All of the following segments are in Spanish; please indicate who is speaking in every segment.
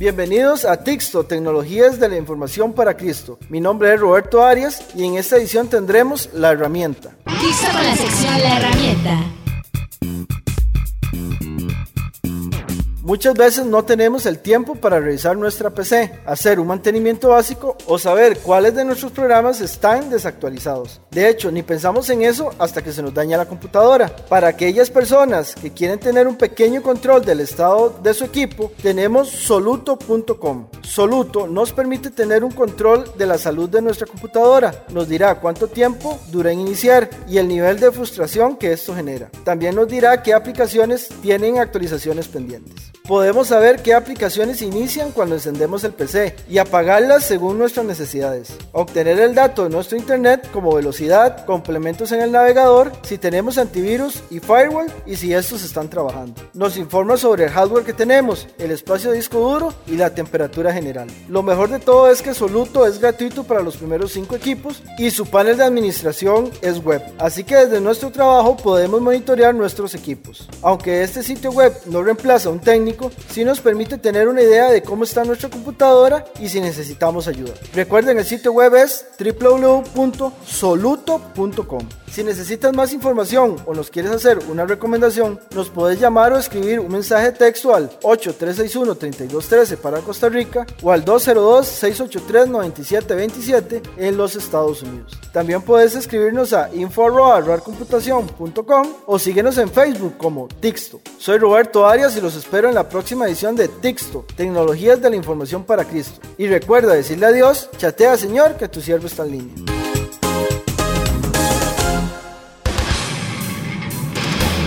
Speaker 1: Bienvenidos a Tixto, Tecnologías de la Información para Cristo. Mi nombre es Roberto Arias y en esta edición tendremos la herramienta.
Speaker 2: Tixto con la sección La herramienta.
Speaker 1: Muchas veces no tenemos el tiempo para revisar nuestra PC, hacer un mantenimiento básico o saber cuáles de nuestros programas están desactualizados. De hecho, ni pensamos en eso hasta que se nos daña la computadora. Para aquellas personas que quieren tener un pequeño control del estado de su equipo, tenemos soluto.com. Soluto nos permite tener un control de la salud de nuestra computadora. Nos dirá cuánto tiempo dura en iniciar y el nivel de frustración que esto genera. También nos dirá qué aplicaciones tienen actualizaciones pendientes. Podemos saber qué aplicaciones inician cuando encendemos el PC y apagarlas según nuestras necesidades. Obtener el dato de nuestro internet como velocidad, complementos en el navegador, si tenemos antivirus y firewall y si estos están trabajando. Nos informa sobre el hardware que tenemos, el espacio de disco duro y la temperatura general. Lo mejor de todo es que Soluto es gratuito para los primeros 5 equipos y su panel de administración es web. Así que desde nuestro trabajo podemos monitorear nuestros equipos. Aunque este sitio web no reemplaza a un técnico, si nos permite tener una idea de cómo está nuestra computadora y si necesitamos ayuda. Recuerden, el sitio web es www.soluto.com. Si necesitas más información o nos quieres hacer una recomendación, nos puedes llamar o escribir un mensaje de texto al 8361-3213 para Costa Rica o al 202-683-9727 en los Estados Unidos. También puedes escribirnos a info.computación.com o síguenos en Facebook como Tixto. Soy Roberto Arias y los espero en la próxima edición de Tixto, Tecnologías de la Información para Cristo. Y recuerda decirle a Dios, chatea Señor, que tu siervo está en línea.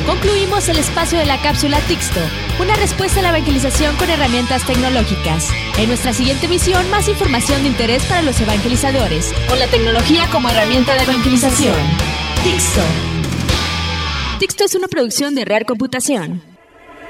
Speaker 2: Concluimos el espacio de la cápsula Tixto, una respuesta a la evangelización con herramientas tecnológicas. En nuestra siguiente misión, más información de interés para los evangelizadores, con la tecnología como herramienta de evangelización. Tixto. Tixto es una producción de Real Computación.